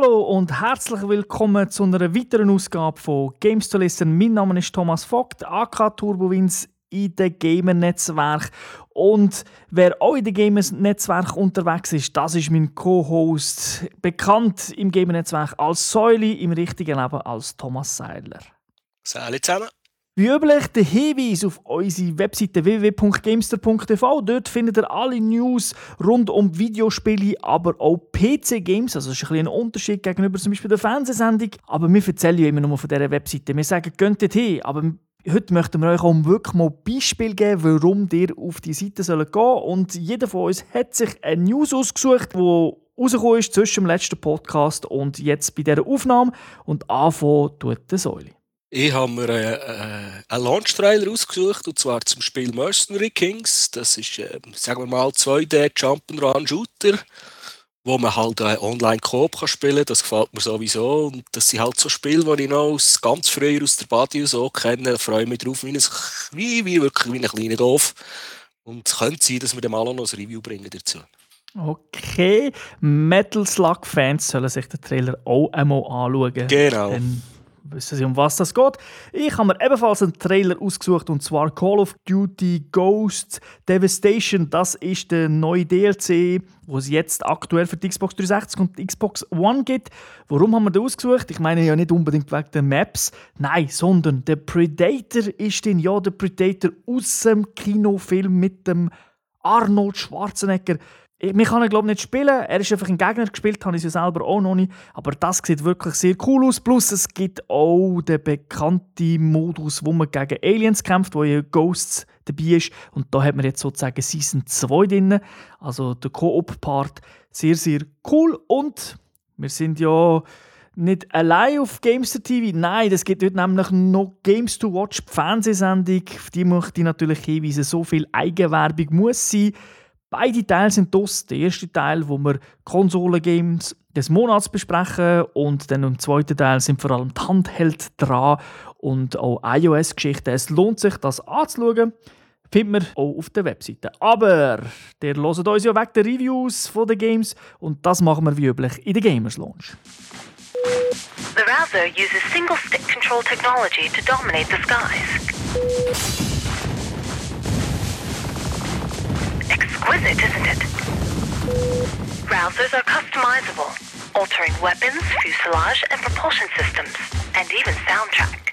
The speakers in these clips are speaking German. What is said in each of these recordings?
Hallo und herzlich willkommen zu einer weiteren Ausgabe von Games to Listen. Mein Name ist Thomas Vogt, AK Turbowins in dem Gamer-Netzwerk. Und wer auch in dem Gamer-Netzwerk unterwegs ist, das ist mein Co-Host, bekannt im Gamer-Netzwerk als Säule, im richtigen Leben als Thomas Seiler. Salut zusammen. Wie üblich der Hinweis auf unsere Webseite www.gamester.tv. Dort findet ihr alle News rund um Videospiele, aber auch PC-Games. Also das ist ein, ein Unterschied gegenüber zum Beispiel der Fernsehsendung. Aber wir erzählen ja immer nur von dieser Webseite. Wir sagen, geht dort hin. Aber heute möchten wir euch auch wirklich mal Beispiel geben, warum ihr auf die Seite gehen sollt. Und jeder von uns hat sich eine News ausgesucht, die rausgekommen ist zwischen dem letzten Podcast und jetzt bei dieser Aufnahme. Und anfangen tut der Säule. Ich habe mir äh, äh, einen Launch-Trailer ausgesucht, und zwar zum Spiel Mercenary Kings. Das ist, äh, sagen wir mal, 2D Jump'n'Run-Shooter, wo man halt äh, online Coop spielen kann. Das gefällt mir sowieso. Und das sind halt so Spiele, die ich noch aus, ganz früher aus der Body so kenne. Da freue ich mich drauf, wie, ein, wie, wie wirklich wie ein kleiner Dorf. Und es könnte sein, dass wir dem alle noch ein Review bringen dazu. Okay, Metal Slug-Fans sollen sich den Trailer auch einmal anschauen. Genau. Dann wissen Sie, um was das geht. Ich habe mir ebenfalls einen Trailer ausgesucht und zwar Call of Duty Ghosts Devastation. Das ist der neue DLC, wo es jetzt aktuell für die Xbox 360 und die Xbox One gibt. Warum haben wir den ausgesucht? Ich meine ja nicht unbedingt wegen den Maps, nein, sondern der Predator ist den ja der Predator aus dem Kinofilm mit dem Arnold Schwarzenegger. Wir kann ihn, glaube nicht spielen. Er ist einfach ein Gegner gespielt, habe ich ja selber auch noch nicht. Aber das sieht wirklich sehr cool aus. Plus es gibt auch den bekannten Modus, wo man gegen Aliens kämpft, wo ja Ghosts dabei ist. Und da hat man jetzt sozusagen Season 2 drin. Also der Koop-Part. Sehr, sehr cool. Und wir sind ja nicht allein auf Gamester TV. Nein, es gibt heute nämlich noch Games to Watch, die Fernsehsendung. Auf die möchte ich natürlich hinweisen. So viel Eigenwerbung muss sein. Beide Teile sind das. Der erste Teil, wo wir Konsolengames des Monats besprechen und dann im zweiten Teil sind vor allem die Handheld dran und auch iOS-Geschichten. Es lohnt sich, das anzuschauen. Finden wir auch auf der Webseite. Aber der hört uns ja weg der Reviews von den Games und das machen wir wie üblich in der Gamers Launch. The router uses single-stick control technology to dominate the skies. Exquisite, isn't it? Rousers are customizable, altering weapons, fuselage, and propulsion systems, and even soundtrack.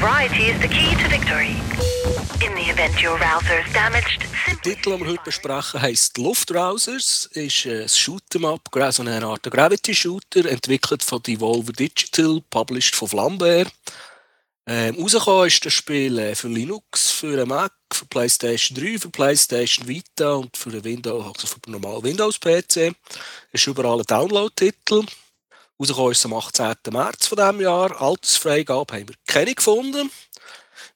Variety is the key to victory. In the event your rouser is damaged, Der Titel, den wir heute besprechen, heisst Luftrousers. ist ein eh, Shoot'em-up, so eine Art Gravity-Shooter, entwickelt von Devolver Digital, published von Flambert. Ähm, rausgekommen ist das Spiel äh, für Linux, für Mac, für PlayStation 3, für PlayStation Vita und für einen Windows, also für einen normalen Windows-PC. Ist überall ein Download-Titel. Rausgekommen ist es am 18. März von diesem Jahr. Altersfreigabe haben wir keine gefunden.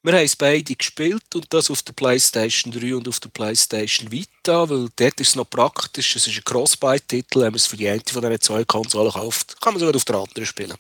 Wir haben es beide gespielt und das auf der PlayStation 3 und auf der PlayStation Vita, weil dort ist es noch praktisch. Es ist ein Crossbuy-Titel, wenn man es für die eine von diesen zwei Konsolen kauft, kann man es sogar auf der anderen spielen.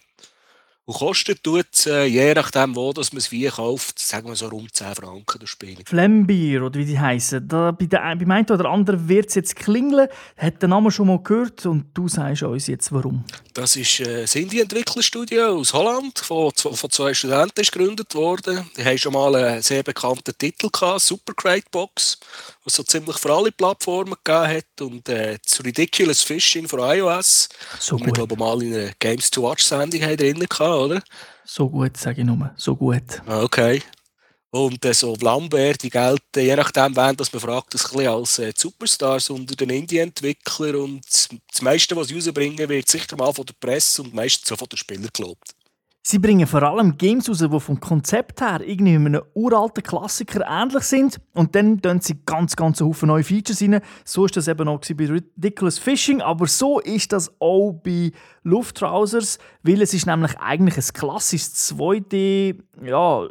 Und kostet tut es, äh, je nachdem, wo dass man es wie kauft, sagen wir so rund 10 Franken das Spiel. Flambier, oder wie die heißen. Da, bei der, beim einen oder anderen wird es jetzt klingeln. Hat den Namen schon mal gehört und du sagst uns jetzt warum. Das ist äh, das Indie-Entwicklerstudio aus Holland, von, von zwei Studenten ist gegründet worden. Die haben schon mal einen sehr bekannten Titel gehabt, Super Crate Box, was so ziemlich für alle Plattformen gegeben hat. Und äh, das Ridiculous Fishing von iOS, So wir gut. glaube mal in einer Games to Watch Sendung haben drin gehabt, oder? So gut, sage ich nur. So gut. Ah, Okay. Und äh, so Lambert, die gelten, je nachdem, wen das man fragt, das ein als äh, Superstars unter den Indie-Entwicklern. Und das das meiste, was sie rausbringen, wird sicher mal von der Presse und meistens auch von den Spielern gelobt. Sie bringen vor allem Games raus, die vom Konzept her irgendwie einem uralten Klassiker ähnlich sind. Und dann tun sie ganz, ganz Haufen neue Features rein. So ist das eben auch bei Ridiculous Fishing. Aber so ist das auch bei Lufttrousers, weil es ist nämlich eigentlich ein klassisches 2D ja,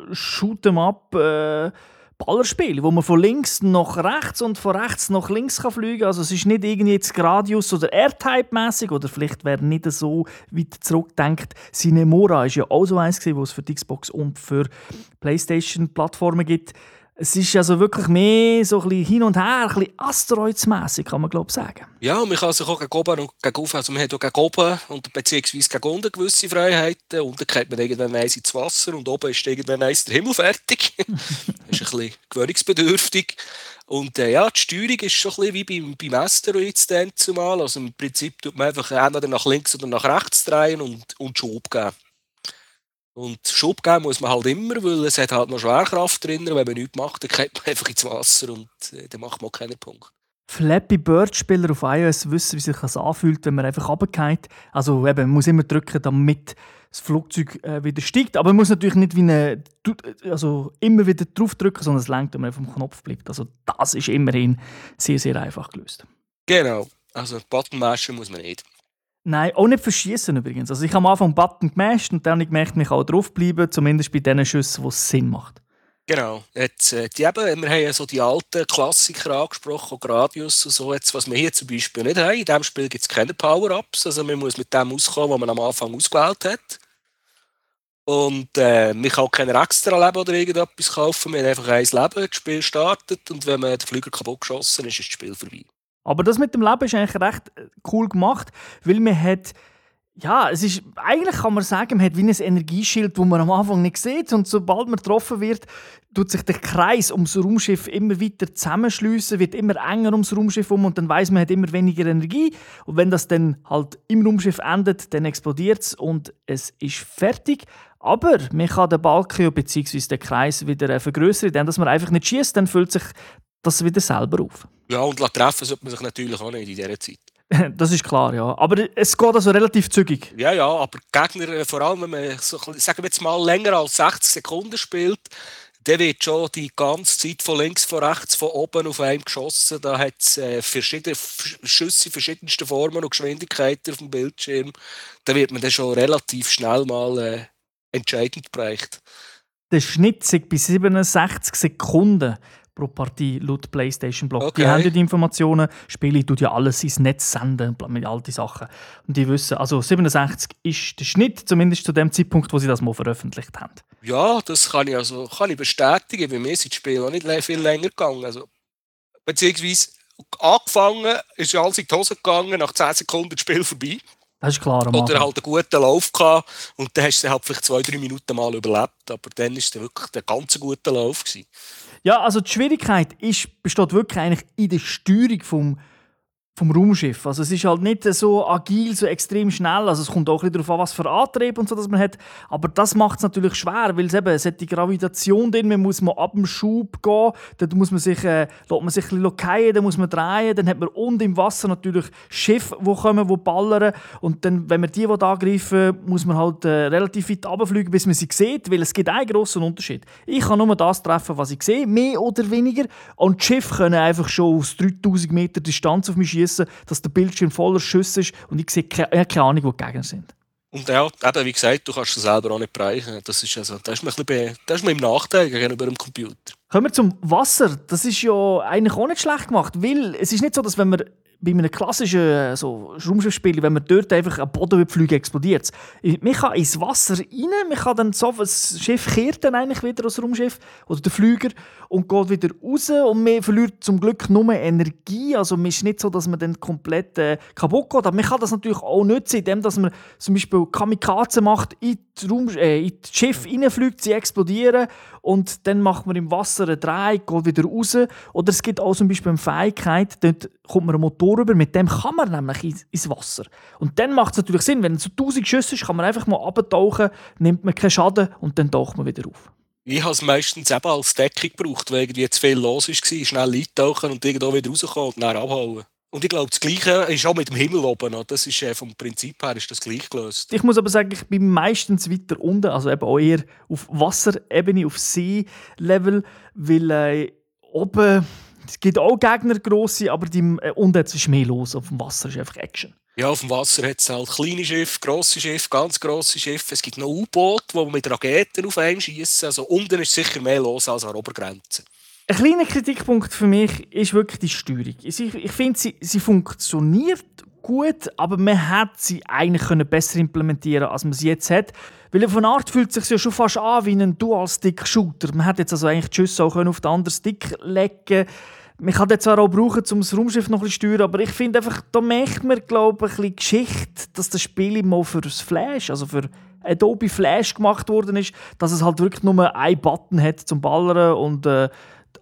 Ballerspiel, wo man von links nach rechts und von rechts nach links kann fliegen kann. Also es ist nicht irgendwie jetzt Gradius oder R-Type-mäßig oder vielleicht wer nicht so weit zurückdenkt. Cinemora ist ja auch so eins gewesen, wo es für die Xbox und für Playstation-Plattformen gibt. Es ist also wirklich mehr so ein bisschen hin und her, ein bisschen asteroidsmässig, kann man glaube ich sagen. Ja, und man kann sich auch gegen oben und gegen oben, also man hat auch gegen oben und beziehungsweise gegen unten gewisse Freiheiten. Unten geht man irgendwann eins ins Wasser und oben ist irgendwann eins der Himmel fertig. das ist ein bisschen gewöhnungsbedürftig. Und äh, ja, die Steuerung ist schon ein bisschen wie beim, beim Asteroid dann zumal. Also im Prinzip tut man einfach entweder nach links oder nach rechts drehen und, und Schub geben. Und Schub geben muss man halt immer, weil es hat halt noch Schwerkraft drin. Wenn man nichts macht, dann geht man einfach ins Wasser und äh, dann macht man keinen Punkt. Flappy Bird-Spieler auf iOS wissen, wie sich das anfühlt, wenn man einfach runtergeht. Also eben, man muss immer drücken, damit das Flugzeug äh, wieder steigt. Aber man muss natürlich nicht wie eine, also immer wieder draufdrücken, sondern es lenkt, wenn man auf dem Knopf bleibt. Also das ist immerhin sehr, sehr einfach gelöst. Genau. Also Button muss man nicht. Nein, auch nicht verschießen übrigens. Also ich habe am Anfang einen Button gemasht und dann habe ich gemerkt, mich auch draufbleiben, zumindest bei den Schüssen, wo es Sinn macht. Genau. Jetzt, äh, die eben, wir haben ja so die alten Klassiker angesprochen, Gradius und so. Jetzt, was wir hier zum Beispiel nicht haben, in diesem Spiel gibt es keine Power-Ups. Also man muss mit dem auskommen, was man am Anfang ausgewählt hat. Und äh, man kann auch kein extra Leben oder irgendetwas kaufen. Wir haben einfach ein Leben, das Spiel startet und wenn man den Flüger kaputt geschossen ist, ist das Spiel vorbei. Aber das mit dem Leben ist eigentlich recht äh, cool gemacht, weil man hat ja, es ist, eigentlich kann man sagen, man hat wie ein Energieschild, das man am Anfang nicht sieht. Und sobald man getroffen wird, tut sich der Kreis ums Raumschiff immer weiter zusammenschliessen, wird immer enger ums Raumschiff um und dann weiß man, hat immer weniger Energie. Und wenn das dann halt im Raumschiff endet, dann explodiert es und es ist fertig. Aber man kann den Balken bzw. den Kreis wieder äh, vergrößern, indem man einfach nicht schießt, dann füllt sich das wieder selber auf. Ja, und treffen sollte man sich natürlich auch nicht in dieser Zeit. Das ist klar, ja. Aber es geht also relativ zügig. Ja, ja, aber Gegner, äh, vor allem wenn man, so, sagen wir jetzt mal, länger als 60 Sekunden spielt, dann wird schon die ganze Zeit von links, von rechts, von oben auf einem geschossen. Da hat es äh, verschiedene Schüsse, verschiedenste Formen und Geschwindigkeiten auf dem Bildschirm. Da wird man dann schon relativ schnell mal äh, entscheidend bereicht. Der Schnitt bei 67 Sekunden pro Partie laut PlayStation Blog. Okay. Die haben ja die Informationen. Spiele tut ja alles ins Netz senden, mit all die Sachen. Und die wissen, also 67 ist der Schnitt, zumindest zu dem Zeitpunkt, wo sie das mal veröffentlicht haben. Ja, das kann ich, also, kann ich bestätigen. Bei mir sind die Spiele auch nicht viel länger gegangen. Also, beziehungsweise angefangen, ist alles in die Hose gegangen, nach 10 Sekunden das Spiel vorbei. Das ist klar. Oder halt einen guten Lauf gehabt und dann hast du halt vielleicht zwei, drei Minuten mal überlebt. Aber dann war es wirklich der ganz gute Lauf. Gewesen. Ja, also die Schwierigkeit ist, besteht wirklich eigentlich in der Steuerung vom, vom Raumschiff. Also es ist halt nicht so agil, so extrem schnell. Also es kommt auch ein darauf an, was für Antrieb und so das man hat. Aber das macht es natürlich schwer, weil es eben es hat die Gravitation drin. Man muss mal ab dem Schub gehen. Dann muss man sich, äh, man sich ein bisschen dann muss man drehen. Dann hat man unten im Wasser natürlich Schiffe, die kommen, die ballern. Und dann, wenn man die angreifen muss man halt äh, relativ weit runterfliegen, bis man sie sieht, weil es gibt einen grossen Unterschied. Ich kann nur das treffen, was ich sehe, mehr oder weniger. Und die Schiffe können einfach schon aus 3000 Meter Distanz auf mich schießen schießen, dass der Bildschirm voller Schüsse ist und ich sehe keine, keine Ahnung, wo die Gegner sind. Und ja, eben, wie gesagt, du kannst es selber auch nicht bereichen. Das ist, also, das ist, mir, ein bisschen, das ist mir im Nachteil gegenüber dem Computer. Kommen wir zum Wasser. Das ist ja eigentlich auch nicht schlecht gemacht, weil es ist nicht so, dass wenn man bei einem klassischen äh, so, Raumschiffspiel, wenn man dort einfach einen Boden fliegen explodiert Man kann ins Wasser rein, man kann dann so, das Schiff kehrt dann eigentlich wieder aus Raumschiff oder der Flüger und geht wieder raus und man verliert zum Glück nur Energie, also es ist nicht so, dass man dann komplett äh, kaputt geht, aber man kann das natürlich auch nutzen, indem dass man zum Beispiel Kamikaze macht, in das, Raum, äh, in das Schiff reinfliegt, sie explodieren und dann macht man im Wasser einen Dreh, geht wieder raus oder es gibt auch zum Beispiel eine Fähigkeit, dort kommt man einen Motor rüber, mit dem kann man nämlich ins Wasser. Und dann macht es natürlich Sinn, wenn es so 1000 Schüsse ist, kann man einfach mal abtauchen, nimmt man keinen Schaden und dann taucht man wieder auf. Ich habe es meistens eben als Deckung gebraucht, weil irgendwie zu viel los war, schnell eintauchen und irgendwo wieder rauskommen und dann abhauen. Und ich glaube, das Gleiche ist auch mit dem Himmel oben. Das ist äh, vom Prinzip her ist das gleich gelöst. Ich muss aber sagen, ich bin meistens weiter unten, also eben auch eher auf Wasserebene, auf See-Level, weil äh, oben es gibt auch Gegner, grosse, aber die, äh, unten ist mehr los. Auf dem Wasser ist einfach Action. Ja, auf dem Wasser hat es halt kleine Schiffe, grosse Schiffe, ganz grosse Schiffe. Es gibt noch U-Boote, die mit Raketen auf einen schießen. Also unten ist sicher mehr los als an der Obergrenze. Ein kleiner Kritikpunkt für mich ist wirklich die Steuerung. Ich, ich finde, sie, sie funktioniert gut, aber man hätte sie eigentlich können besser implementieren als man sie jetzt hat. Weil von Art fühlt es sich ja schon fast an wie ein Dual-Stick-Shooter. Man hätte jetzt also eigentlich die Schüsse auch auf den anderen Stick legen können. Man kann den zwar auch brauchen, um das Raumschiff noch ein bisschen zu steuern, aber ich finde einfach, da merkt man, glaube ich, ein bisschen Geschichte, dass das Spiel mal für das Flash, also für Adobe Flash gemacht worden ist, dass es halt wirklich nur einen Button hat zum Ballern und äh,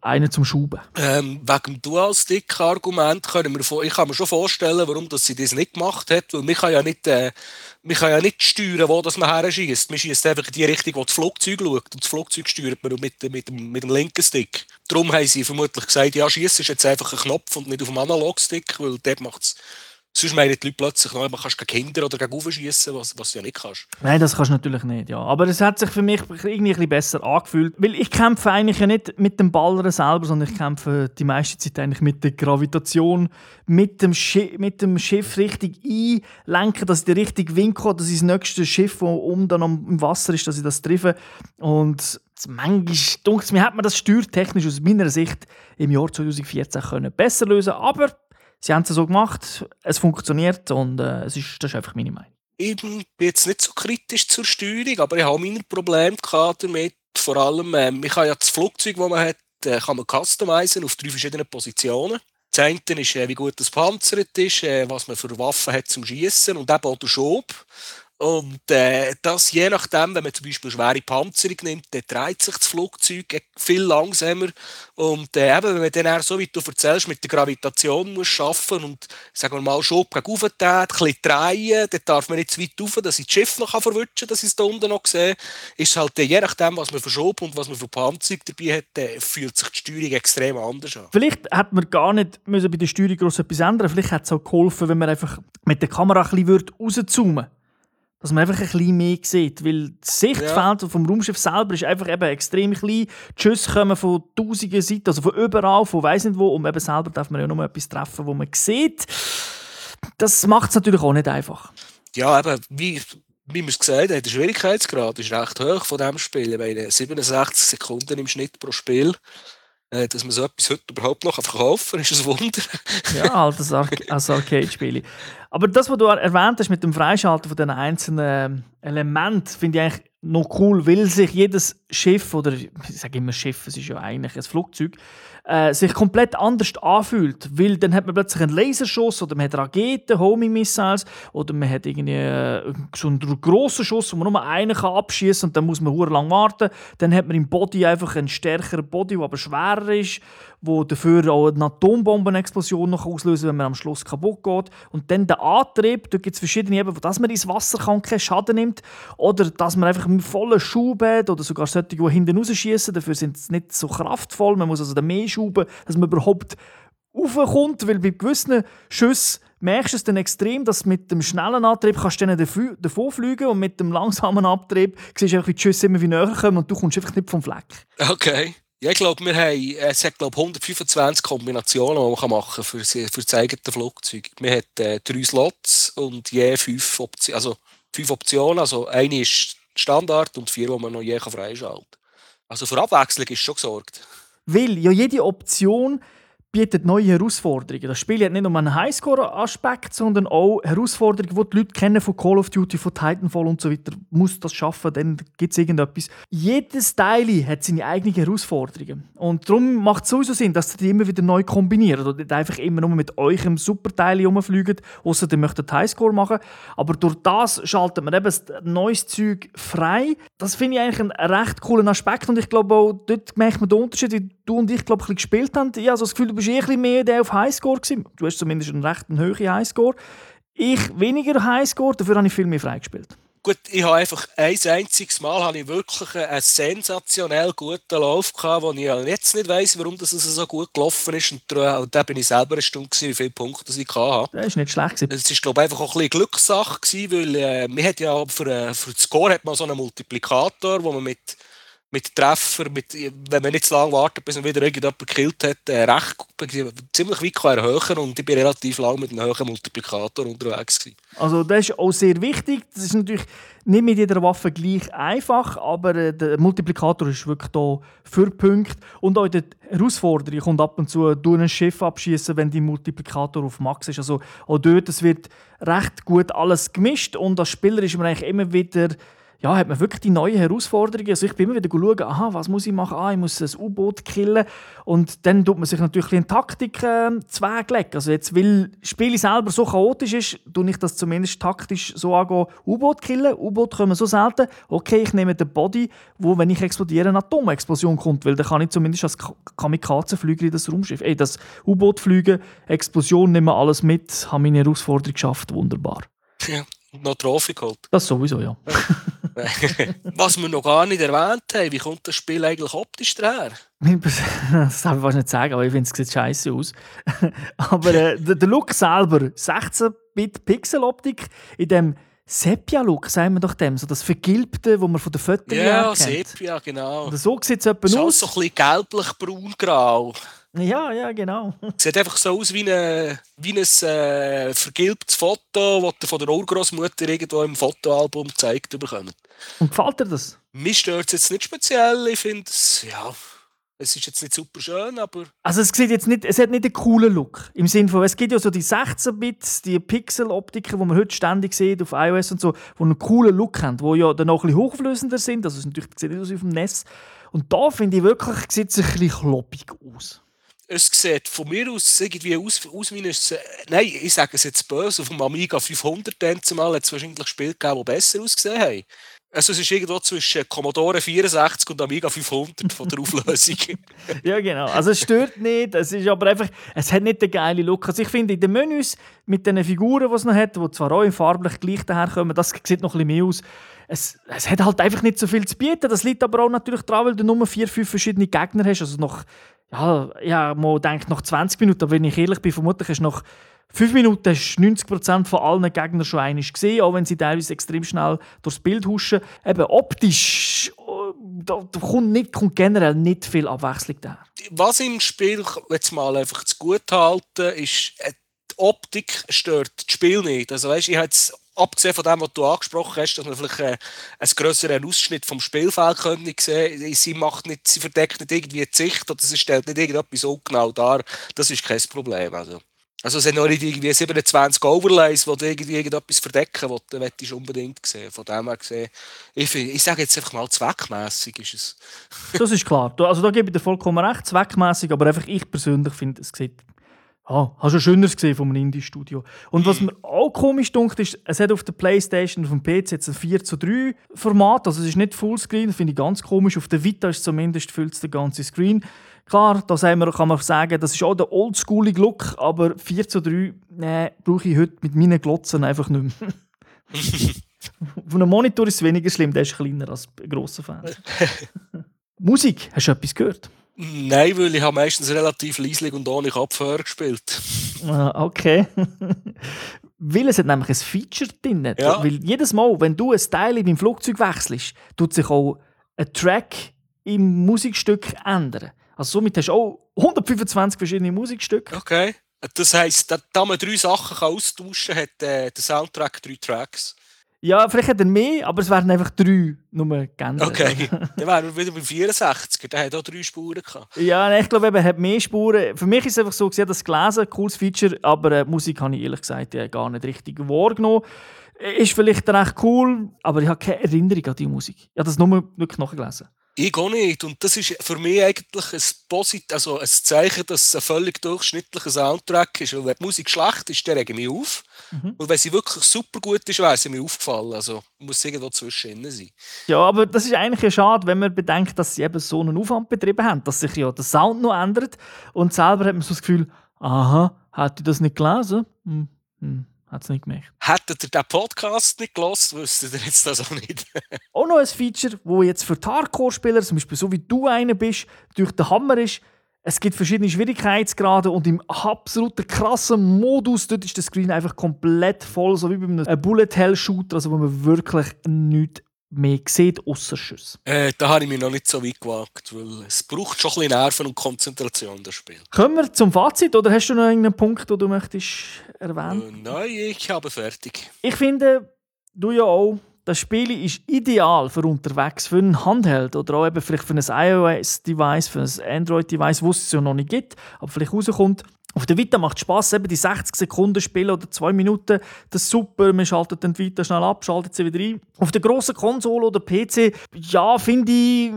einen zum Schuben. Ähm, wegen dem Dual-Stick-Argument können wir, ich kann mir schon vorstellen, warum dass sie das nicht gemacht hat, weil man kann ja nicht, äh, man kann ja nicht steuern, wo das man her schießt. Man schießt einfach in die Richtung, wo das Flugzeug schaut und das Flugzeug steuert man mit, mit, dem, mit dem linken Stick. Darum haben sie vermutlich gesagt, ja, schießen ist jetzt einfach ein Knopf und nicht auf dem Analog-Stick, weil dort macht es Sonst meinen die Leute plötzlich man kannst gegen Kinder oder gegen aufschießen, was, was du ja nicht kannst. Nein, das kannst du natürlich nicht, ja. Aber es hat sich für mich irgendwie ein bisschen besser angefühlt. Weil ich kämpfe eigentlich ja nicht mit dem Ballern selber, sondern ich kämpfe die meiste Zeit eigentlich mit der Gravitation, mit dem, Schi mit dem Schiff richtig einlenken, dass ich den richtigen Winkel habe, dass ich das nächste Schiff, das um dann im Wasser ist, dass ich das treffe. Und manchmal dunkt mir, hat man das steuertechnisch aus meiner Sicht im Jahr 2014 können besser lösen Aber sie haben es so gemacht, es funktioniert und äh, es ist, das ist einfach meine Meinung. Ich bin jetzt nicht so kritisch zur Steuerung, aber ich habe meine Probleme damit. Vor allem, äh, ich habe ja das Flugzeug, das man hat, äh, kann man customizen auf drei verschiedenen Positionen. Das eine ist, äh, wie gut das panzert ist, äh, was man für Waffen hat zum Schießen und eben auch der Schub. Und äh, das je nachdem, wenn man zum Beispiel schwere Panzerung nimmt, dann dreht sich das Flugzeug viel langsamer. Und äh, eben, wenn man dann auch, so wie du erzählst, mit der Gravitation muss schaffen und sagen wir mal Schub gegen oben ein bisschen drehen, dann darf man nicht zu weit rauf, dass ich das Schiff noch verwutschen kann, dass ich es da unten noch sehe. Ist halt äh, je nachdem, was man für Schub und was man für Panzerung dabei hat, äh, fühlt sich die Steuerung extrem anders an. Vielleicht hätte man gar nicht müssen bei der Steuerung groß etwas ändern Vielleicht hätte es auch geholfen, wenn man einfach mit der Kamera ein bisschen rauszoomen würde dass man einfach ein bisschen mehr sieht. Weil das Sichtfeld ja. vom Raumschiff selber ist einfach eben extrem klein. Die Schüsse kommen von tausenden Seiten, also von überall, von weiss nicht wo. Und eben selber darf man ja nur etwas treffen, wo man sieht. Das macht es natürlich auch nicht einfach. Ja, eben, wie, wie wir es gesagt haben, der Schwierigkeitsgrad ist recht hoch von diesem Spiel. Ich meine, 67 Sekunden im Schnitt pro Spiel. Äh, dass man so etwas heute überhaupt noch verkaufen kann, ist ein Wunder. ja, als, Ar Arcade-Spiel. Aber das, was du erwähnt hast mit dem Freischalten von den einzelnen Elementen, finde ich eigentlich noch cool, weil sich jedes Schiff, oder ich sage immer Schiff, es ist ja eigentlich ein Flugzeug, äh, sich komplett anders anfühlt. Weil dann hat man plötzlich einen Laserschuss oder man hat Raketen, Homing Missiles oder man hat irgendwie äh, so einen grossen Schuss, wo man nur einen kann abschießen und dann muss man lang warten. Dann hat man im Body einfach einen stärkeren Body, der aber schwerer ist, wo dafür auch eine Atombombenexplosion noch auslösen wenn man am Schluss kaputt geht. Und dann der Antrieb, da gibt es verschiedene Ebenen, dass man ins Wasser kann, keinen Schaden nimmt oder dass man einfach mit vollen Schub hat oder sogar solche, die hinten rausschießen, dafür sind sie nicht so kraftvoll. Man muss also mehr schrauben, dass man überhaupt raufkommt, weil bei gewissen Schüssen merkst du es dann extrem, dass mit dem schnellen Antrieb kannst du dann davon fliegen und mit dem langsamen Antrieb siehst du einfach, wie die Schüsse immer wie näher kommen und du kommst einfach nicht vom Fleck. Okay. Ja, ich glaube, wir haben, es hat glaube 125 Kombinationen, die man machen für, für das eigene Flugzeug. Wir haben äh, drei Slots und je fünf, Optionen, also fünf Optionen. Also eine ist Standard und vier, die man noch je freischalten kann. Also für Abwechslung ist schon gesorgt. Weil ja jede Option bietet neue Herausforderungen. Das Spiel hat nicht nur einen Highscore-Aspekt, sondern auch Herausforderungen, die die Leute kennen von Call of Duty, von Titanfall und so weiter. Muss das schaffen, dann gibt es irgendetwas. Jedes Teil hat seine eigenen Herausforderungen. Und darum macht es sowieso Sinn, dass ihr die immer wieder neu kombiniert. Oder nicht einfach immer nur mit eurem Superteil rumfliegt, außer ihr möchtet Highscore machen. Aber durch das schaltet man eben neues Zeug frei. Das finde ich eigentlich einen recht coolen Aspekt. Und ich glaube auch, dort merkt man den Unterschied, wie du und ich glaube, ein bisschen gespielt haben. Ich habe so das Gefühl, bist eh ein bisschen mehr der auf Highscore gewesen. Du hast zumindest einen recht hohen Highscore. Ich weniger Highscore, dafür habe ich viel mehr freigespielt. Gut, ich habe einfach ein einziges Mal habe ich wirklich einen sensationell guten Lauf gehabt, wo ich jetzt nicht weiss, warum das so gut gelaufen ist. Und da bin ich selber eine Stunde gewesen, wie viele Punkte ich hatte. Das ist nicht schlecht. Es ist, glaube ich, einfach auch ein bisschen Glückssache gewesen, weil äh, man hat ja für, äh, für das Score hat man so einen Multiplikator, wo man mit mit Treffer, mit, wenn man nicht zu lange wartet, bis man wieder irgendjemand gekillt hat, äh, recht ziemlich weit erhöhen und ich bin relativ lange mit einem hohen Multiplikator unterwegs gewesen. Also das ist auch sehr wichtig. Das ist natürlich nicht mit jeder Waffe gleich einfach, aber äh, der Multiplikator ist wirklich da für Punkte. Und auch die Herausforderung kommt ab und zu, du ein Schiff abschießen, wenn die Multiplikator auf Max ist. Also auch dort, es wird recht gut alles gemischt und als Spieler ist man eigentlich immer wieder ja, hat man wirklich die neuen Herausforderungen. Also ich bin immer wieder schauen, aha, was muss ich machen? Ah, ich muss ein U-Boot killen. Und dann tut man sich natürlich in Taktik äh, zweglegen. Also jetzt, weil das Spiel selber so chaotisch ist, tue ich das zumindest taktisch so angehen, U-Boot killen. U-Boot kommen so selten. Okay, ich nehme den Body, wo, wenn ich explodiere, eine Atomexplosion kommt, weil dann kann ich zumindest als Kamikaze-Flüger in das Raumschiff. Ey, das U-Boot fliegen, Explosion, nehmen alles mit, habe meine Herausforderung geschafft, wunderbar. Ja, noch Trophy geholt. Das sowieso, ja. Was wir noch gar nicht erwähnt haben, wie kommt das Spiel eigentlich optisch daher? Das darf ich fast nicht sagen, aber ich finde, es sieht scheiße aus. aber äh, der, der Look selber, 16-Bit-Pixel-Optik in dem Sepia-Look, sagen wir doch dem, so das Vergilbte, wo man von den Fotos Ja, Sepia, genau. Oder so sieht es aus. so ein bisschen gelblich-braun-grau. Ja, ja, genau. Sieht einfach so aus wie, eine, wie ein äh, vergilbtes Foto, das von der Urgroßmutter irgendwo im Fotoalbum gezeigt bekommt. Und gefällt dir das? Mir stört es jetzt nicht speziell. Ich finde es, ja, es ist jetzt nicht super schön, aber... Also es sieht jetzt nicht, es hat nicht einen coolen Look. Im Sinne von, es gibt ja so die 16-Bits, die Pixel-Optiken, die man heute ständig sieht auf iOS und so, die einen coolen Look haben, die ja dann auch ein bisschen hochauflösender sind. Also es natürlich sieht nicht aus wie auf dem NES. Und da finde ich wirklich, sieht es ein bisschen kloppig aus es sieht von mir aus irgendwie aus, aus wie ein, nein, ich sage es jetzt böse, auf dem Amiga 500 mal hat es wahrscheinlich Spiele gegeben, die besser ausgesehen haben. Also es ist irgendwo zwischen Commodore 64 und Amiga 500 von der Auflösung. ja, genau. Also es stört nicht, es ist aber einfach, es hat nicht den geilen Look. Also ich finde, in den Menüs mit den Figuren, die es noch hat, die zwar auch farblich gleich daherkommen, das sieht noch ein bisschen mehr aus. Es, es hat halt einfach nicht so viel zu bieten. Das liegt aber auch natürlich daran, weil du nur vier, fünf verschiedene Gegner hast. Also noch ja, ja, man denkt nach 20 Minuten, aber wenn ich ehrlich bin, vermutlich hast du nach 5 Minuten hast 90% von allen Gegnern schon einmal gesehen, auch wenn sie teilweise extrem schnell durchs Bild huschen. Eben optisch, oh, da, da kommt, nicht, kommt generell nicht viel Abwechslung da. Was im Spiel jetzt mal einfach zu gut halten, ist, äh, die Optik stört das Spiel nicht. Also weißt, ich abgesehen von dem, was du angesprochen hast, dass man vielleicht äh, einen größeren Ausschnitt vom Spielfeld könnte sehen sie macht nicht, sie verdeckt nicht irgendwie die Sicht oder sie stellt nicht irgendetwas ungenau dar. Das ist kein Problem. Also. Also es sind noch nicht irgendwie 27 Overlays, die irgendwie irgendetwas verdecken, was du willst, unbedingt sehen. Von dem her gesehen, ich, ich sage jetzt einfach mal, zweckmässig ist es. das ist klar. Also da gebe ich dir vollkommen recht, zweckmässig, aber einfach ich persönlich finde, es sieht Ah, hast du Schöneres gesehen vom Indie-Studio. Und was mir auch komisch dunkt, ist, es hat auf der Playstation, auf dem PC jetzt ein 4 zu 3 Format, also es ist nicht Fullscreen, das finde ich ganz komisch. Auf der Vita ist zumindest füllt den ganzen Screen. Klar, da kann man sagen, das ist auch der oldschoolige Look, aber 4 zu 3 nee, brauche ich heute mit meinen Glotzen einfach nicht mehr. Auf einem Monitor ist es weniger schlimm, der ist kleiner als ein grosser Fan. Musik, hast du etwas gehört? Nein, weil ich habe meistens relativ leislich und ohne Kopfhörer gespielt. Ah, okay. weil es hat nämlich ein Feature drin. Ja. Weil jedes Mal, wenn du ein Teil in deinem Flugzeug wechselst, tut sich auch ein Track im Musikstück ändern. Also somit hast du auch 125 verschiedene Musikstücke. Okay. Das heisst, da man drei Sachen austauschen kann, hat äh, der Soundtrack drei Tracks. Ja, vielleicht hat er mehr, aber es wären einfach drei nur geändert. Okay, dann wären wir wieder beim 64. Der hat auch drei Spuren gehabt. Ja, ich glaube, er hat mehr Spuren. Für mich ist es einfach so, gesehen, das gelesen, cooles Feature, aber äh, Musik habe ich ehrlich gesagt äh, gar nicht richtig wahrgenommen. Ist vielleicht recht cool, aber ich habe keine Erinnerung an die Musik. Ich habe das nur wirklich nachgelesen. Ich auch nicht. Und das ist für mich eigentlich ein, Posit also ein Zeichen, dass es ein völlig durchschnittlicher Soundtrack ist. Weil wenn die Musik schlecht ist, dann rege ich mich auf. Mhm. Und wenn sie wirklich super gut ist, wäre sie mir aufgefallen. Also muss irgendwo zwischen sein. Ja, aber das ist eigentlich ja schade, wenn man bedenkt, dass sie eben so einen Aufwand betrieben haben, dass sich ja der Sound noch ändert. Und selber hat man so das Gefühl, aha, hätte ich das nicht gelesen? Hm. Hm. Hat es nicht gemacht. Hättet ihr den Podcast nicht gelost, wüsstet ihr jetzt das auch nicht. auch noch ein Feature, wo jetzt für die Hardcore-Spieler, zum Beispiel so wie du einer bist, durch den Hammer ist, es gibt verschiedene Schwierigkeitsgrade und im absoluten krassen Modus, dort ist der Screen einfach komplett voll, so wie bei einem Bullet Hell Shooter, also wo man wirklich nichts mehr sieht, ausser Schüsse. Äh, da habe ich mich noch nicht so weit gewagt, weil es braucht schon ein bisschen Nerven und Konzentration, das Spiel. Kommen wir zum Fazit, oder hast du noch irgendeinen Punkt, den du möchtest erwähnen? Äh, nein, ich habe fertig. Ich finde, du ja auch, das Spiel ist ideal für unterwegs, für einen Handheld oder auch eben vielleicht für ein iOS-Device, für ein Android-Device, wo es ja noch nicht gibt, aber vielleicht rauskommt. Auf der Vita macht es Spass, eben die 60 Sekunden spielen oder 2 Minuten, das ist super, man schaltet dann die Vita schnell ab, schaltet sie wieder ein. Auf der grossen Konsole oder PC, ja, finde ich,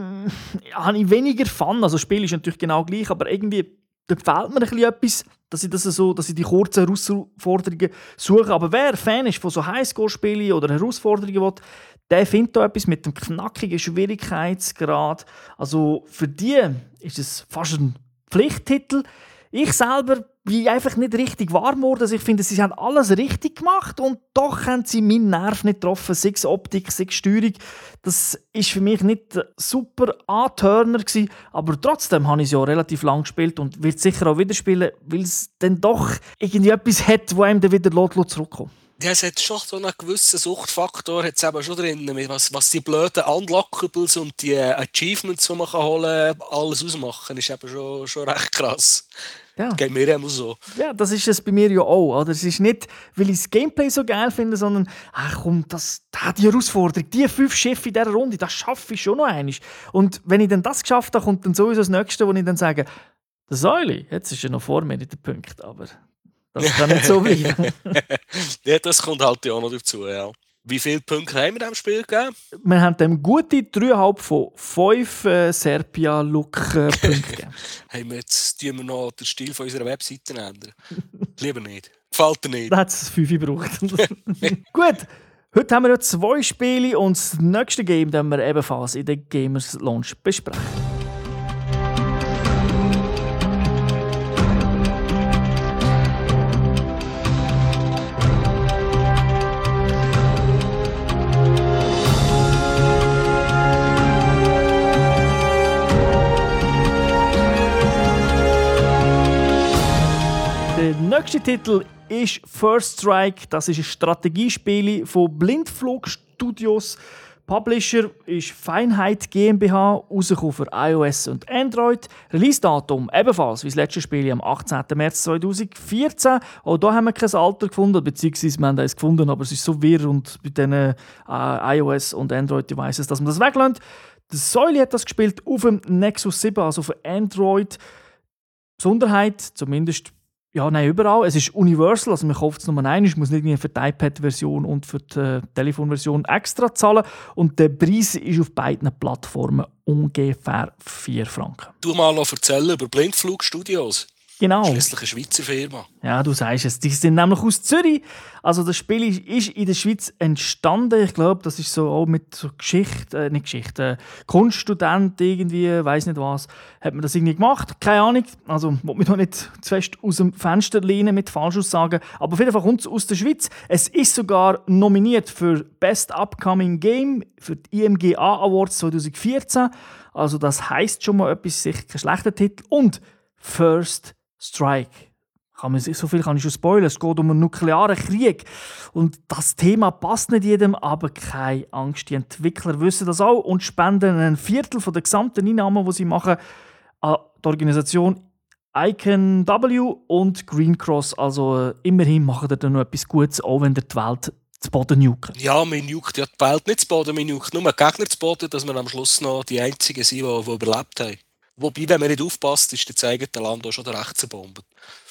habe ich weniger Fun. Also das Spiel ist natürlich genau gleich, aber irgendwie da fehlt mir ein bisschen etwas, dass ich, das so, dass ich die kurzen Herausforderungen suche. Aber wer Fan ist von so Highscore-Spielen oder Herausforderungen will, der findet da etwas mit dem knackigen Schwierigkeitsgrad. Also für die ist es fast ein Pflichttitel. Ich selber bin einfach nicht richtig warm geworden. Also ich finde, sie haben alles richtig gemacht und doch haben sie meinen Nerv nicht getroffen. Sei es Optik, sei es Steuerung. Das ist für mich nicht super Antörner gewesen, aber trotzdem habe ich es ja relativ lang gespielt und wird sicher auch wieder spielen, weil es dann doch irgendwie etwas hat, wo einem dann wieder zurückkommt. Ja, es hat schon so einen gewissen Suchtfaktor hat es schon drin, was, was die blöden Unlockables und die Achievements, die man holen kann, alles ausmachen, ist eben schon, schon recht krass. Ja. Geht mir immer so. Ja, das ist es bei mir ja auch. Oder? Es ist nicht, weil ich das Gameplay so geil finde, sondern ach komm, das, die Herausforderung, die fünf Schiffe in dieser Runde, das schaffe ich schon noch einmal. Und wenn ich dann das geschafft habe, kommt dann sowieso das Nächste, wo ich dann sage, der Säule, jetzt ist er noch vor mir in den Punkt, aber das kann nicht so bleiben. ja, das kommt halt auch noch dazu, ja. Wie viele Punkte haben wir diesem Spiel gegeben? Wir haben dem gute 3,5 von 5 äh, Serpia-Look-Punkten äh, gegeben. hey, jetzt tun wir noch den Stil von unserer Webseite ändern. Lieber nicht. Gefällt dir nicht. Da hat es 5 gebraucht. Gut. Heute haben wir ja zwei Spiele und das nächste Game, das wir ebenfalls in der Gamers Launch besprechen. Nächste Titel ist First Strike. Das ist ein Strategiespiel von Blindflug Studios. Publisher ist Feinheit GmbH, rausgekommen für iOS und Android. Release-Datum ebenfalls wie das letzte Spiel am 18. März 2014. Auch hier haben wir kein Alter gefunden, beziehungsweise wir haben es gefunden, aber es ist so wirr und bei diesen äh, iOS und Android-Devices, dass man das weglässt. Der Säule hat das gespielt auf dem Nexus 7, also auf Android. Besonderheit, zumindest ja, nein, überall. Es ist universal, also man kauft es nur einmal. Ich muss nicht für die iPad-Version und für die äh, Telefonversion extra zahlen. Und der Preis ist auf beiden Plattformen ungefähr 4 Franken. Du mal noch erzählen über Blindflugstudios. Genau. Schließlich eine Schweizer Firma. Ja, du sagst es. Die sind nämlich aus Zürich. Also das Spiel ist in der Schweiz entstanden. Ich glaube, das ist so auch mit so Geschichte, äh, nicht Geschichte, äh, Kunststudent irgendwie, weiß nicht was, hat man das irgendwie gemacht. Keine Ahnung. Also muss mich doch nicht zu fest aus dem Fenster lehnen mit Falschaussagen. Aber auf jeden Fall kommt es aus der Schweiz. Es ist sogar nominiert für Best Upcoming Game für die IMGA Awards 2014. Also das heißt schon mal etwas, sicher kein schlechter Titel. Und First Strike. Kann man, so viel kann ich schon spoilern. Es geht um einen nuklearen Krieg. Und das Thema passt nicht jedem, aber keine Angst. Die Entwickler wissen das auch und spenden ein Viertel von der gesamten Einnahmen, die sie machen, an die Organisation Icon W und Green Cross. Also äh, immerhin machen sie dann noch etwas Gutes, auch wenn der die Welt zu Boden juckt. Ja, man juckt ja die Welt nicht zu Boden, man juckt nur Gegner zu Boden, dass wir am Schluss noch die Einzigen sind, die, die überlebt haben. Wobei, wenn man nicht aufpasst, ist das eigene Land auch schon der rechte Bombe.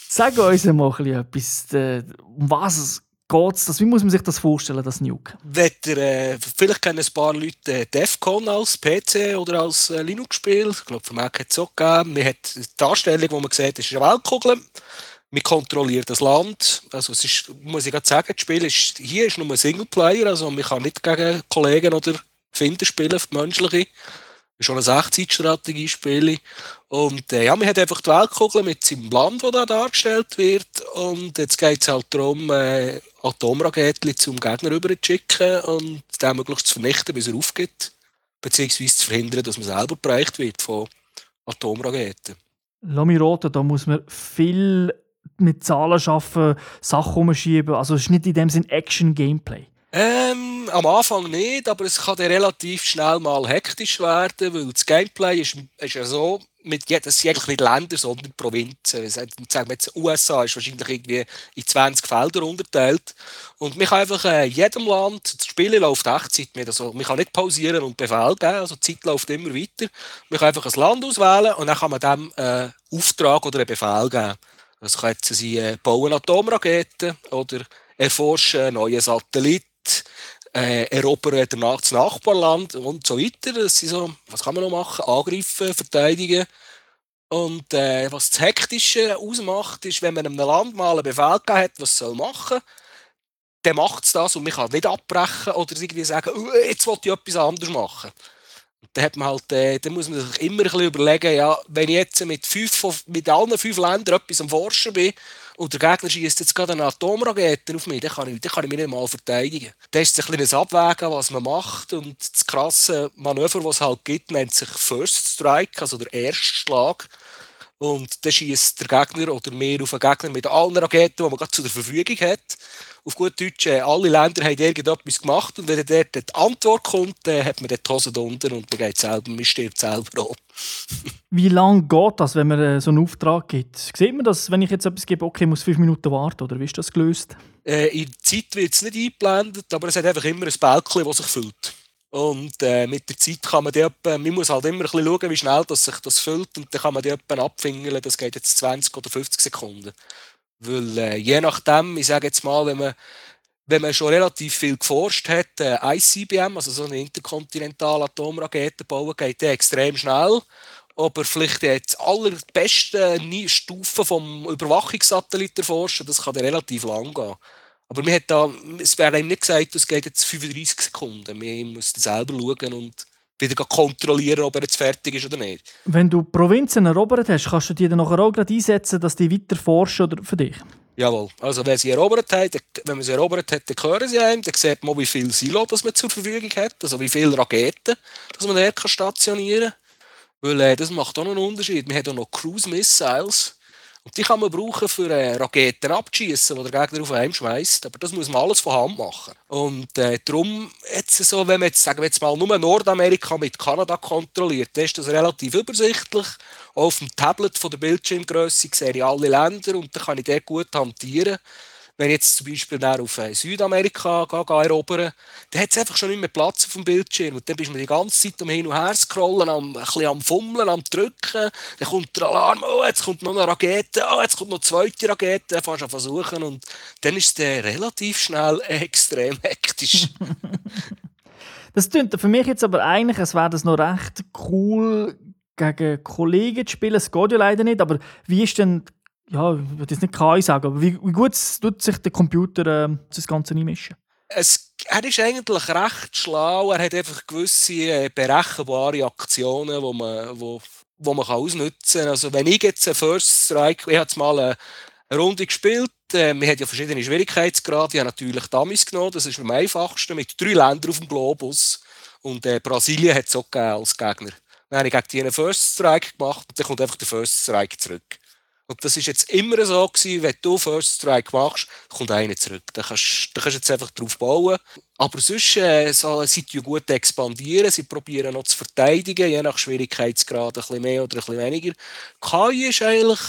Sag uns mal etwas, äh, um was geht es? Wie muss man sich das vorstellen, das Nuke? Ihr, äh, vielleicht kennen ein paar Leute äh, Defcon als PC oder als äh, Linux-Spiel. Ich glaube, für Mac hat es auch gegeben. Man hat die Darstellung, wo man sieht, ist eine Weltkugel. Man kontrolliert das Land. Also es ist, muss ich gerade sagen, das Spiel ist, hier ist nur ein Singleplayer, also man kann nicht gegen Kollegen oder Finder spielen, auf menschliche schon ein Echtzeitstrategiespiel. Und äh, ja, man hat einfach die Weltkugel mit seinem Land, das da dargestellt wird. Und jetzt geht es halt darum, äh, Atomraketen zum Gegner rüber zu schicken und den möglichst zu vernichten, bis er aufgeht. Beziehungsweise zu verhindern, dass man selber bereicht wird von Atomraketen. Lass mich roten, da muss man viel mit Zahlen arbeiten, Sachen umschieben. Also es ist nicht in dem Sinn Action-Gameplay. Ähm, am Anfang nicht, aber es kann relativ schnell mal hektisch werden, weil das Gameplay ist, ist ja so, mit, das sind eigentlich nicht Länder, sondern Provinzen. Sagen wir jetzt, USA ist wahrscheinlich irgendwie in 20 Felder unterteilt. Und man kann einfach in jedem Land, das Spiel läuft Echtzeit mit, also man kann nicht pausieren und Befehl geben, also die Zeit läuft immer weiter. Man kann einfach ein Land auswählen und dann kann man dem einen Auftrag oder einen Befehl geben. Das kann jetzt sein, äh, bauen Atomraketen oder erforschen neue Satelliten äh, erobern danach das Nachbarland und so weiter. Das sind so, was kann man noch machen? Angreifen, verteidigen. Und äh, was das Hektische ausmacht, ist, wenn man einem Land mal einen Befehl gegeben hat, was es soll machen dann macht es das und man kann nicht abbrechen oder irgendwie sagen, oh, jetzt will ich etwas anderes machen. Und dann, hat man halt, äh, dann muss man sich immer ein überlegen, ja, wenn ich jetzt mit, fünf, mit allen fünf Ländern etwas am Forschen bin und der Gegner schießt jetzt gerade eine Atomrakete auf mich, dann kann ich, dann kann ich mich nicht mal verteidigen. Dann ist ein kleines Abwägen, was man macht und das krasse Manöver, das es halt gibt, nennt sich First Strike, also der Erstschlag. Und dann schießt der Gegner oder mehr auf einen Gegner mit allen Raketen, die man gerade zur Verfügung hat. Auf gut Deutsch, äh, alle Länder haben irgendetwas gemacht und wenn dort die Antwort kommt, dann hat man die Hose drunter und man geht selber, man stirbt selber ab. Wie lange geht das, wenn man äh, so einen Auftrag gibt? Sieht man das, wenn ich jetzt etwas gebe, okay, ich muss fünf Minuten warten, oder wie ist das gelöst? Äh, in der Zeit wird es nicht eingeblendet, aber es hat einfach immer ein Bälkchen, das sich füllt. Und äh, mit der Zeit kann man die etwa, man muss halt immer ein bisschen schauen, wie schnell das sich das füllt und dann kann man die etwa abfingeln, das geht jetzt 20 oder 50 Sekunden. Weil äh, je nachdem, ich sage jetzt mal, wenn man, wenn man schon relativ viel geforscht hat, äh, ICBM, also so eine interkontinentale Atomrakete bauen, geht der extrem schnell. Aber vielleicht jetzt allerbeste Stufen vom Überwachungssatelliten forschen, das kann relativ lang gehen. Aber mir hat da, es wäre ihm nicht gesagt, es geht jetzt 35 Sekunden. Wir müssen selber schauen und wieder kontrollieren, ob er jetzt fertig ist oder nicht. Wenn du Provinzen erobert hast, kannst du die dann nachher auch gerade einsetzen, dass die weiter forschen oder für dich? Jawohl. Also wenn sie erobert hat, wenn man sie erobert hat, dann hören sie einem, dann sieht man, wie viel Silo das man zur Verfügung hat, also wie viele Raketen dass man dort stationieren kann. Weil äh, das macht auch noch einen Unterschied. Wir haben auch noch Cruise Missiles. Und die kann man brauchen für äh, Raketen abzuschießen, die der Gegner auf einen schmeißt. Aber das muss man alles von Hand machen. Und äh, darum, jetzt so, wenn man jetzt, sagen wir jetzt mal, nur Nordamerika mit Kanada kontrolliert, dann ist das relativ übersichtlich. Auch auf dem Tablet von der Bildschirmgröße sehe ich alle Länder und dann kann ich dort gut hantieren wenn ich jetzt zum Beispiel auf äh, Südamerika gehe, erobern, dann hat es einfach schon nicht mehr Platz auf dem Bildschirm. Und dann bist du die ganze Zeit um hin und her scrollen, am, ein bisschen am Fummeln, am Drücken. Dann kommt der Alarm, oh, jetzt kommt noch eine Rakete, oh, jetzt kommt noch eine zweite Rakete, dann fängst du an versuchen. Und dann ist es relativ schnell extrem hektisch. das klingt für mich jetzt aber eigentlich, es wäre das noch recht cool, gegen Kollegen zu spielen. Es geht ja leider nicht, aber wie ist denn ja, ich würde jetzt nicht KI sagen, aber wie, wie gut tut sich der Computer äh, das Ganze einmischen? Es, er ist eigentlich recht schlau. Er hat einfach gewisse äh, berechenbare Aktionen, die man, wo, wo man kann ausnutzen kann. Also wenn ich jetzt einen First Strike, ich habe jetzt mal eine, eine Runde gespielt, äh, wir haben ja verschiedene Schwierigkeitsgrade. Ich habe natürlich Damis genommen, das ist am einfachsten, mit drei Ländern auf dem Globus. Und äh, Brasilien hat es auch als Gegner. Dann habe ich gegen die einen First Strike gemacht und dann kommt einfach der First Strike zurück. Und das ist jetzt immer so gewesen, wenn du First Strike machst, kommt einer zurück. Da kannst, da kannst du jetzt einfach drauf bauen. Aber sonst äh, so, sie tun gut expandieren, sie probieren noch zu verteidigen, je nach Schwierigkeitsgrad ein bisschen mehr oder ein bisschen weniger. KI ist eigentlich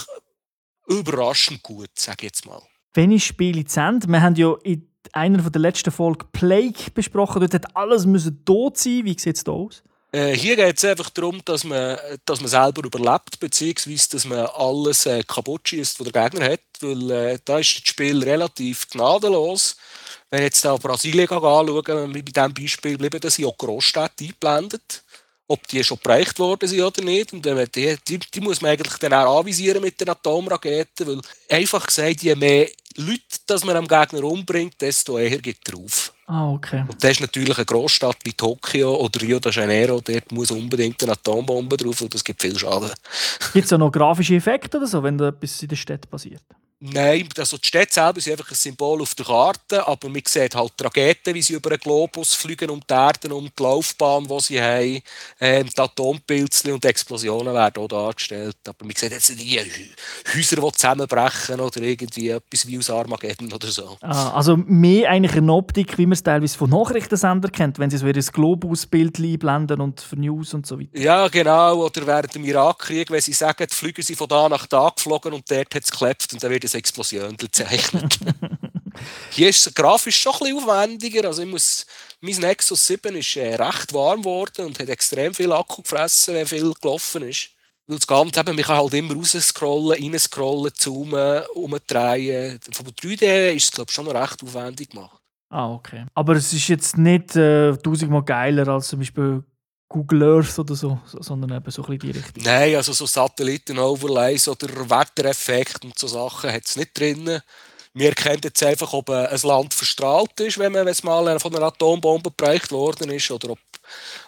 überraschend gut, sage ich jetzt mal. Wenn ich Spiele zu Ende, wir haben ja in einer der letzten Folgen Plague besprochen, dort hat alles müssen tot sein. Wie sieht es da aus? Äh, hier geht es einfach darum, dass man, dass man selber überlebt, beziehungsweise dass man alles äh, kaputt schießt, was der Gegner hat. Weil äh, da ist das Spiel relativ gnadenlos. Wenn ich jetzt da Brasilien anschaue, bei diesem Beispiel bleiben das auch Großstädte eingeblendet. Ob die schon bereicht worden sind oder nicht. Und die, die, die muss man eigentlich dann auch anvisieren mit den Atomraketen. Weil einfach gesagt, je mehr Leute dass man am Gegner umbringt, desto eher geht drauf. Ah, okay. Und das ist natürlich eine Großstadt wie Tokio oder Rio de Janeiro, dort muss unbedingt eine Atombombe drauf und das gibt viel Schaden. Gibt es auch noch grafische Effekte oder so, wenn da etwas in der Stadt passiert? Nein, also die Städte selber sind einfach ein Symbol auf der Karte, aber man sieht halt die Raketen, wie sie über den Globus fliegen um die Erde, um die Laufbahn, die sie haben. Ähm, die Atompilze und Explosionen werden auch dargestellt. Aber man sieht jetzt nicht Häuser, die zusammenbrechen oder irgendwie etwas wie aus Armageddon oder so. Ah, also mehr eigentlich eine Optik, wie man es teilweise von Nachrichtensendern kennt, wenn sie so ein Globusbild einblenden und für News und so weiter. Ja, genau. Oder während dem Irakkrieg, wenn sie sagen, die Flüge sind von da nach da geflogen und dort hat es geklappt und dann wird es Explosion gezeichnet. Hier ist es grafisch schon ein bisschen aufwendiger. Also ich muss, mein Nexus 7 ist äh, recht warm geworden und hat extrem viel Akku gefressen, wenn viel gelaufen ist. Weil das Ganze eben, man kann halt immer rausscrollen, reinscrollen, zoomen, umdrehen. Von 3D ist es, glaube schon noch recht aufwendig gemacht. Ah, okay. Aber es ist jetzt nicht äh, tausendmal geiler als zum Beispiel Google Earth oder so, sondern eben so ein bisschen die Richtung. Nein, also so Satelliten-Overlays oder Wettereffekt und so Sachen hat es nicht drin. Wir erkennen jetzt einfach, ob ein Land verstrahlt ist, wenn man es mal von einer Atombombe bereicht worden ist, oder ob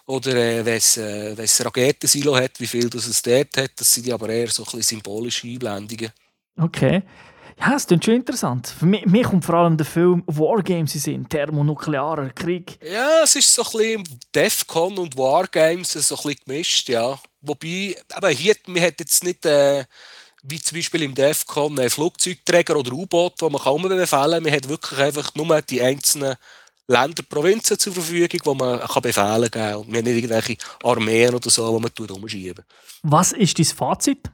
oder äh, wenn es äh, ein Raketensilo hat, wie viel das es dort hat. Das sind aber eher so ein bisschen symbolische Einblendungen. Okay. Ja, das klingt schon interessant. Für mich, mir kommt vor allem der Film Wargames in Sinn, thermonuklearer Krieg. Ja, es ist so ein bisschen Defcon und Wargames so ein bisschen gemischt, ja. Wobei, aber hier, man hat jetzt nicht, äh, wie zum Beispiel im Defcon, einen Flugzeugträger oder U-Boot, wo man kaum befehlen kann. Man hat wirklich einfach nur die einzelnen Länder, Provinzen zur Verfügung, wo man kann Befehle geben kann. Und wir haben nicht irgendwelche Armeen oder so, die man umschieben Was ist dein Fazit?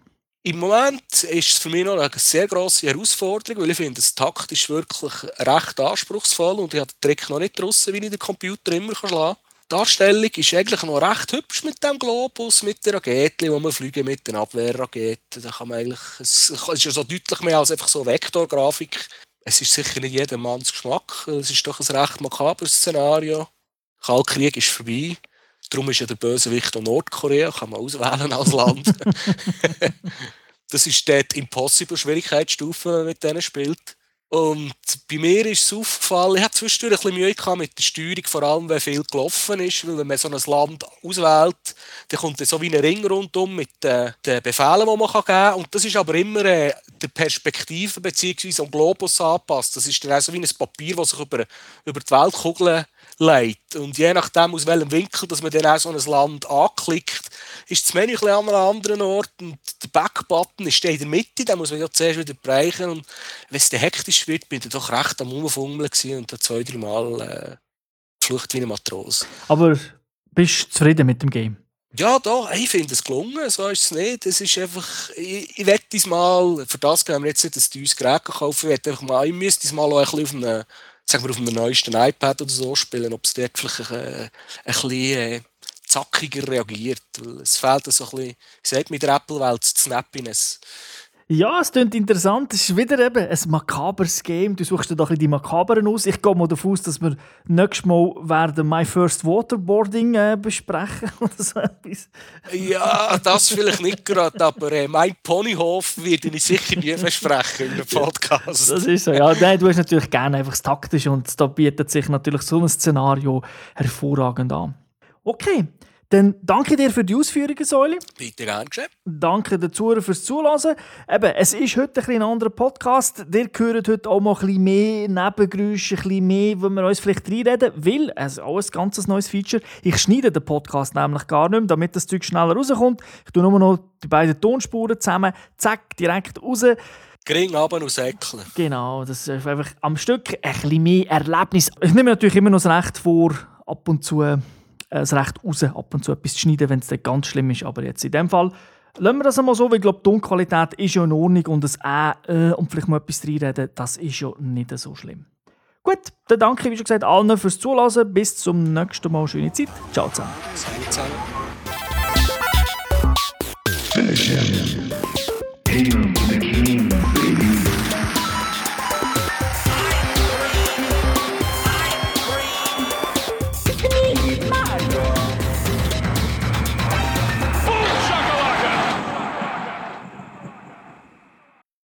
Im Moment ist es für mich noch eine sehr grosse Herausforderung, weil ich finde, es taktisch wirklich recht anspruchsvoll und ich habe den Trick noch nicht draussen, wie ich den Computer immer schlagen kann. Die Darstellung ist eigentlich noch recht hübsch mit dem Globus, mit der Rakete, wo man fliegen mit den Abwehrraketen. Da kann man eigentlich, es ist ja so deutlich mehr als einfach so Vektorgrafik. Es ist sicher nicht jedermanns Geschmack. Es ist doch ein recht makabres Szenario. Der Kaltkrieg ist vorbei. Darum ist ja der Bösewicht auch Nordkorea, kann man auswählen als Land. das ist dort Impossible Schwierigkeitsstufe, wenn man mit denen spielt. Und bei mir ist es aufgefallen, ich hatte zwischendurch ein bisschen Mühe gehabt mit der Steuerung, vor allem wenn viel gelaufen ist, weil wenn man so ein Land auswählt, dann kommt dann so wie ein Ring rundum mit den, den Befehlen, die man geben kann. Und das ist aber immer äh, der Perspektive bzw. am Globus angepasst. Das ist dann auch so wie ein Papier, das sich über, über die Weltkugel legt. Und je nachdem, aus welchem Winkel dass man dann auch so ein Land anklickt, ist das Menü an einem anderen Ort und der Backbutton ist in der Mitte, den muss man ja zuerst wieder bereichen und wenn es dann hektisch wird, bin ich doch recht am Umfummeln und da zwei, drei Mal äh, geflucht wie ein Matros. Aber bist du zufrieden mit dem Game? Ja, da, ich finde es gelungen, so ist es nicht. Es ist einfach, ich, ich wette mal, für das können wir jetzt nicht ein teures Gerät kaufen, ich, einfach mal, ich müsste es mal auch ein bisschen auf einem, sagen wir, auf einem neuesten iPad oder so spielen, ob es dort vielleicht ein, ein bisschen äh, zackiger reagiert. Weil es fehlt so ein bisschen, wie gesagt, mit der Apple-Welt das Snappiness. Ja, es klingt interessant. Es ist wieder eben ein makabres Game. Du suchst dir doch die makaberen aus. Ich gehe mal davon aus, dass wir nächstes Mal werden My First Waterboarding äh, besprechen oder so etwas. Ja, das vielleicht nicht gerade, aber äh, mein Ponyhof werde ich sicher nie versprechen in einem Podcast. Das ist so, ja. Nein, du hast natürlich gerne einfach das Taktische und da bietet sich natürlich so ein Szenario hervorragend an. Okay, dann danke dir für die Ausführungen, Säule. Bitte gern geschehen. Danke den Zuhörern fürs Zuhören. Eben, es ist heute ein, ein anderer Podcast. Ihr hört heute auch mal ein bisschen mehr Nebengeräusche, ein bisschen mehr, wo wir uns vielleicht reinreden, weil es ist auch ein ganz neues Feature. Ich schneide den Podcast nämlich gar nicht mehr, damit das Zeug schneller rauskommt. Ich tue nur noch die beiden Tonspuren zusammen, zack, direkt raus. Gering aber und säckeln. Genau, das ist einfach am Stück ein bisschen mehr Erlebnis. Ich nehme natürlich immer noch das Recht vor, ab und zu es recht raus, ab und zu etwas zu schneiden, wenn es dann ganz schlimm ist. Aber jetzt in dem Fall lassen wir das einmal so, weil ich glaube, die Tonqualität ist ja in Ordnung und das «äh» und vielleicht mal etwas reinreden, das ist ja nicht so schlimm. Gut, dann danke, wie schon gesagt, allen fürs Zuhören. Bis zum nächsten Mal. Schöne Zeit. Ciao zusammen. Finish him.